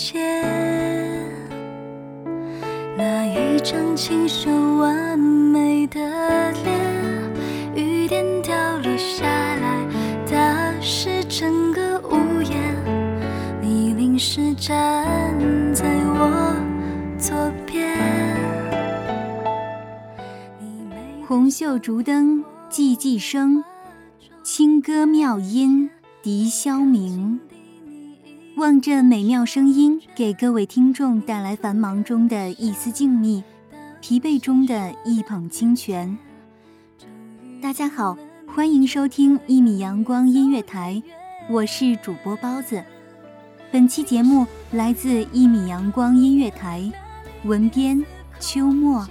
看不见那一张清秀完美的脸？雨点掉落下来，打湿整个屋檐。你淋湿站在我左边。红袖竹灯寂寂声，清歌妙音笛箫鸣。望这美妙声音，给各位听众带来繁忙中的一丝静谧，疲惫中的一捧清泉。大家好，欢迎收听一米阳光音乐台，我是主播包子。本期节目来自一米阳光音乐台，文编秋末。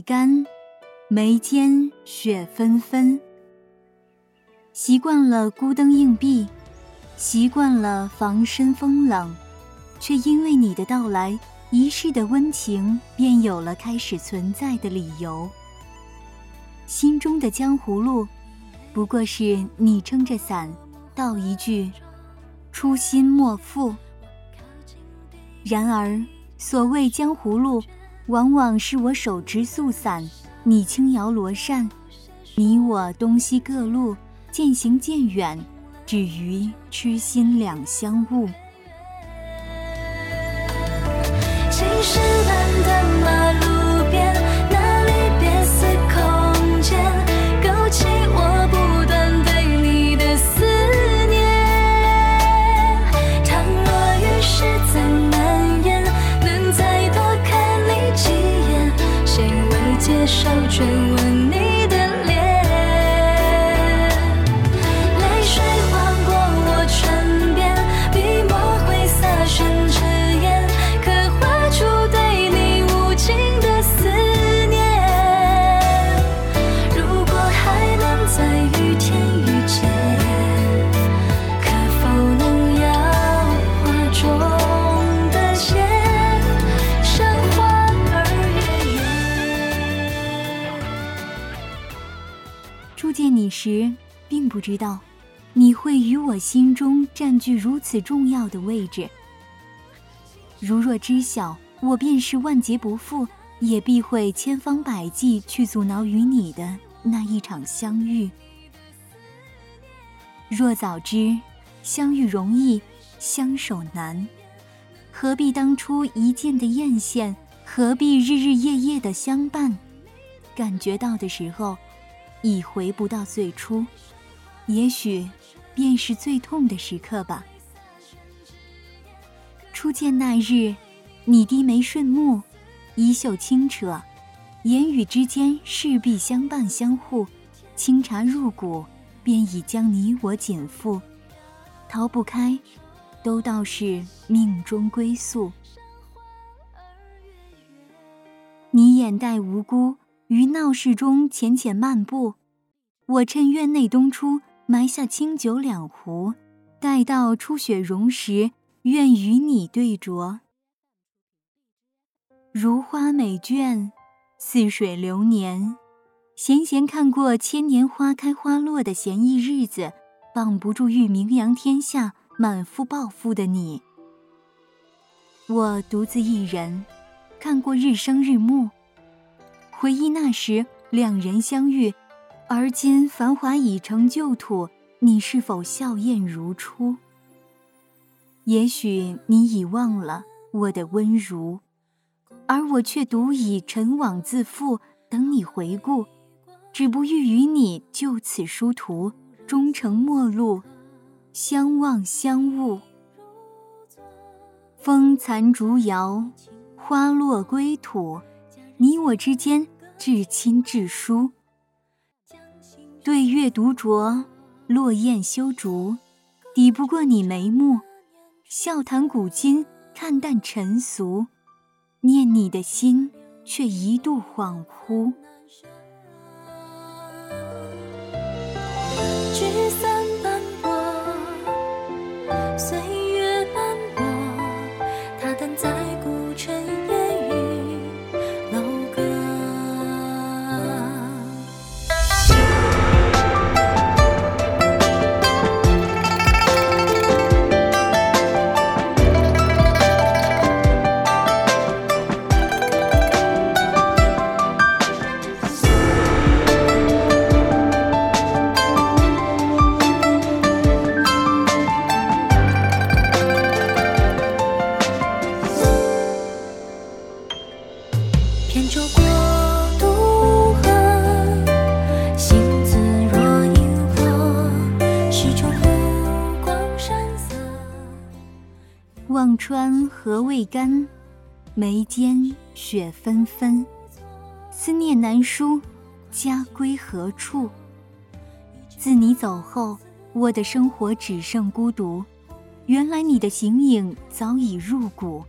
干，眉间雪纷纷。习惯了孤灯硬壁，习惯了防身风冷，却因为你的到来，一世的温情便有了开始存在的理由。心中的江湖路，不过是你撑着伞，道一句“初心莫负”。然而，所谓江湖路，往往是我手持素伞，你轻摇罗扇，你我东西各路，渐行渐远，只余痴心两相误。初见你时，并不知道你会与我心中占据如此重要的位置。如若知晓，我便是万劫不复，也必会千方百计去阻挠与你的那一场相遇。若早知相遇容易，相守难，何必当初一见的艳羡？何必日日夜夜的相伴？感觉到的时候，已回不到最初，也许便是最痛的时刻吧。初见那日，你低眉顺目，衣袖轻扯，言语之间势必相伴相护，清茶入骨，便已将你我紧缚，逃不开，都道是命中归宿。你眼带无辜，于闹市中浅浅漫步，我趁院内冬初，埋下清酒两壶，待到初雪融时，愿与你对酌。如花美眷，似水流年，闲闲看过千年花开花落的闲逸日子，绑不住欲名扬天下、满腹抱负的你。我独自一人。看过日升日暮，回忆那时两人相遇，而今繁华已成旧土，你是否笑靥如初？也许你已忘了我的温如，而我却独以尘网自缚，等你回顾，只不欲与你就此殊途，终成陌路，相望相误。风残烛摇。花落归土，你我之间至亲至疏。对月独酌，落雁修竹，抵不过你眉目。笑谈古今，看淡尘俗，念你的心，却一度恍惚。干，眉间雪纷纷。思念难书，家归何处？自你走后，我的生活只剩孤独。原来你的形影早已入骨，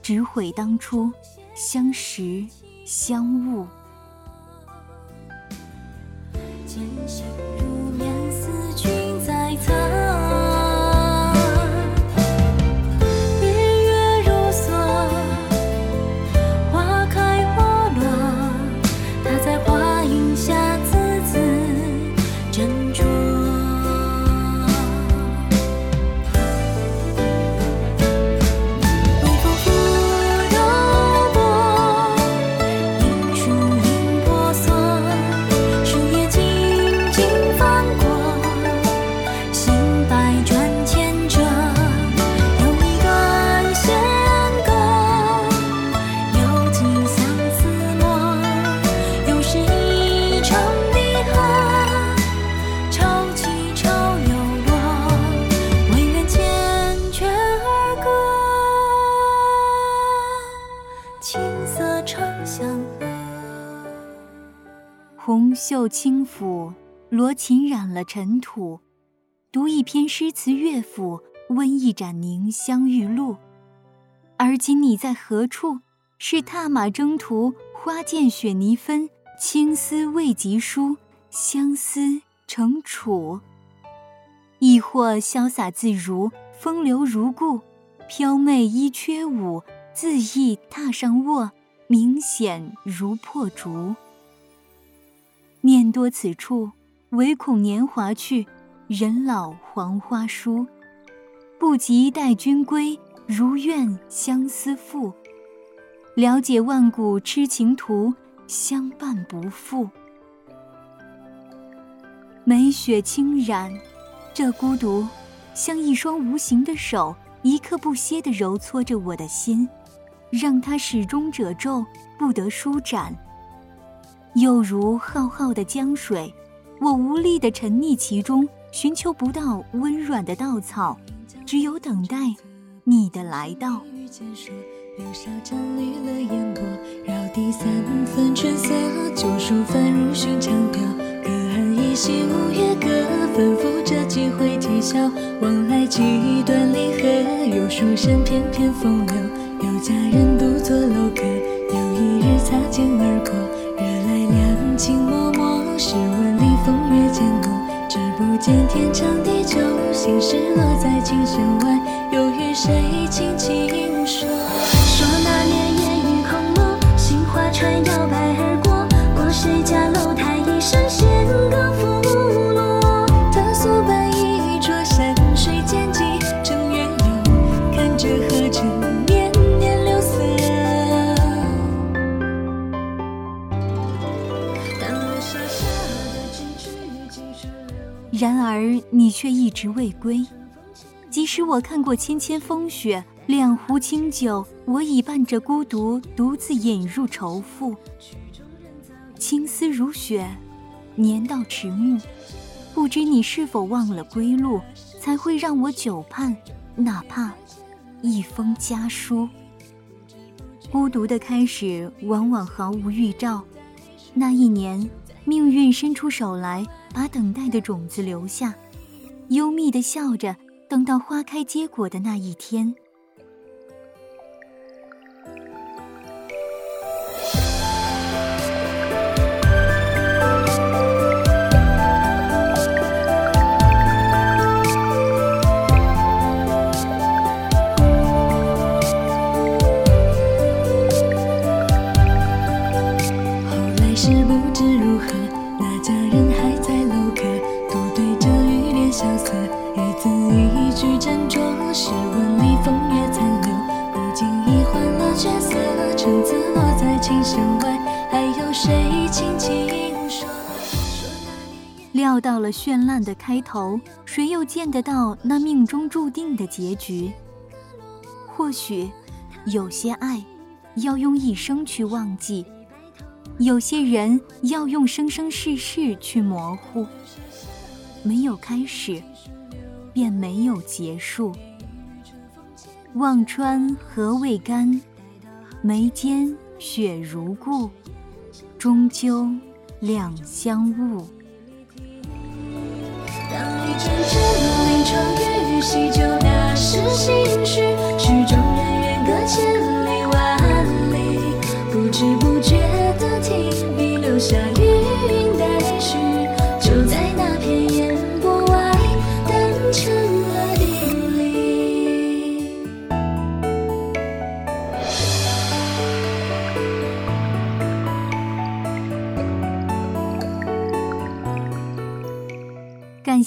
只悔当初相识相误。红袖轻抚，罗琴染了尘土。读一篇诗词乐府，温一盏凝香玉露。而今你在何处？是踏马征途，花溅雪泥分，青丝未及书，相思成楚；亦或潇洒自如，风流如故，飘媚衣缺舞，恣意踏上卧，明显如破竹。念多此处，唯恐年华去，人老黄花疏。不及待君归，如愿相思赋。了解万古痴情途，相伴不负。梅雪轻染，这孤独，像一双无形的手，一刻不歇地揉搓着我的心，让它始终褶皱，不得舒展。又如浩浩的江水，我无力地沉溺其中，寻求不到温软的稻草，只有等待你的来到。流沙沾绿了烟波，绕地三分春色，旧书翻入寻常调。隔岸依稀五月歌，反复着几回啼笑。往来几段离合，有书生翩翩风流，有佳人独坐楼阁。有一日擦肩而过，情脉脉。试问里风月渐浓，只不见天长地久，心事落在琴弦外，又与谁轻轻说？说那年烟雨空蒙，杏花船摇摆你却一直未归，即使我看过千千风雪，两壶清酒，我已伴着孤独，独自饮入愁腹。青丝如雪，年到迟暮，不知你是否忘了归路，才会让我久盼，哪怕一封家书。孤独的开始，往往毫无预兆。那一年，命运伸出手来，把等待的种子留下，幽密地笑着，等到花开结果的那一天。谁轻轻说？说那料到了绚烂的开头，谁又见得到那命中注定的结局？或许，有些爱，要用一生去忘记；有些人，要用生生世世去模糊。没有开始，便没有结束。望穿河未干，眉间雪如故，终究两相误。当一阵阵临窗雨，喜酒那时心绪，曲终人远隔千